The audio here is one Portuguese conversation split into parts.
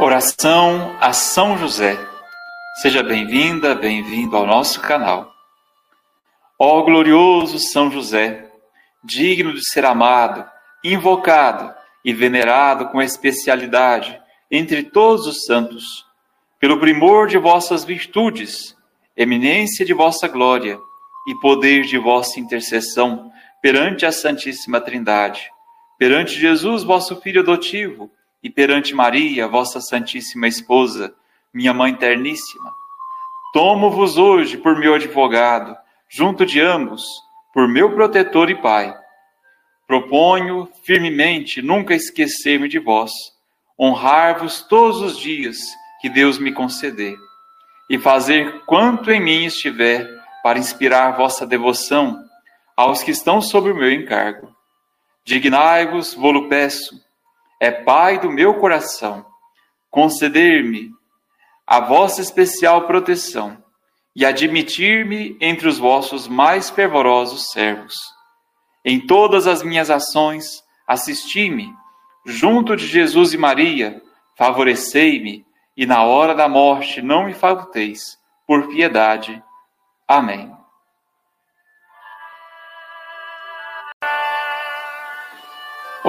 Oração a São José. Seja bem-vinda, bem-vindo ao nosso canal. Ó glorioso São José, digno de ser amado, invocado e venerado com especialidade entre todos os santos, pelo primor de vossas virtudes, eminência de vossa glória e poder de vossa intercessão perante a Santíssima Trindade, perante Jesus, vosso Filho adotivo, e perante Maria, vossa Santíssima Esposa, minha Mãe terníssima. Tomo-vos hoje por meu advogado, junto de ambos, por meu protetor e Pai. Proponho firmemente nunca esquecer-me de vós, honrar-vos todos os dias que Deus me conceder, e fazer quanto em mim estiver para inspirar vossa devoção aos que estão sob o meu encargo. Dignai-vos, vou-lo peço, é Pai do meu coração, conceder-me a vossa especial proteção e admitir-me entre os vossos mais fervorosos servos. Em todas as minhas ações, assisti-me, junto de Jesus e Maria, favorecei-me, e na hora da morte não me falteis, por piedade. Amém.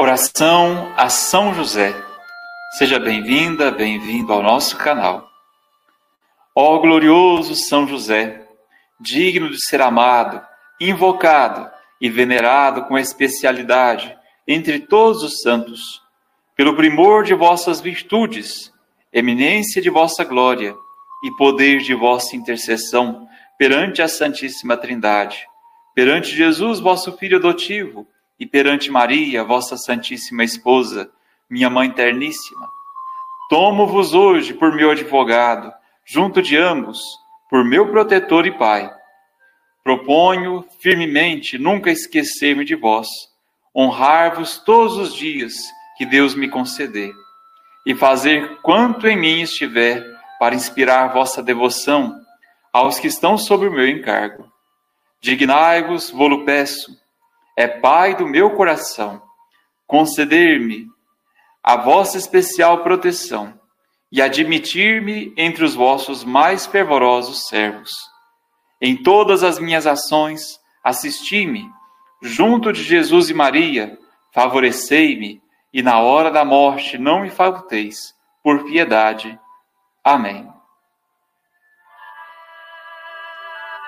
Oração a São José. Seja bem-vinda, bem-vindo ao nosso canal. Ó glorioso São José, digno de ser amado, invocado e venerado com especialidade entre todos os santos, pelo primor de vossas virtudes, eminência de vossa glória e poder de vossa intercessão perante a Santíssima Trindade, perante Jesus, vosso Filho adotivo e perante Maria, vossa Santíssima Esposa, minha Mãe terníssima. Tomo-vos hoje por meu advogado, junto de ambos, por meu protetor e Pai. Proponho firmemente nunca esquecer-me de vós, honrar-vos todos os dias que Deus me conceder, e fazer quanto em mim estiver para inspirar vossa devoção aos que estão sob o meu encargo. Dignai-vos, vou-lo peço, é Pai do meu coração, conceder-me a vossa especial proteção e admitir-me entre os vossos mais fervorosos servos. Em todas as minhas ações, assisti-me, junto de Jesus e Maria, favorecei-me, e na hora da morte não me falteis, por piedade. Amém.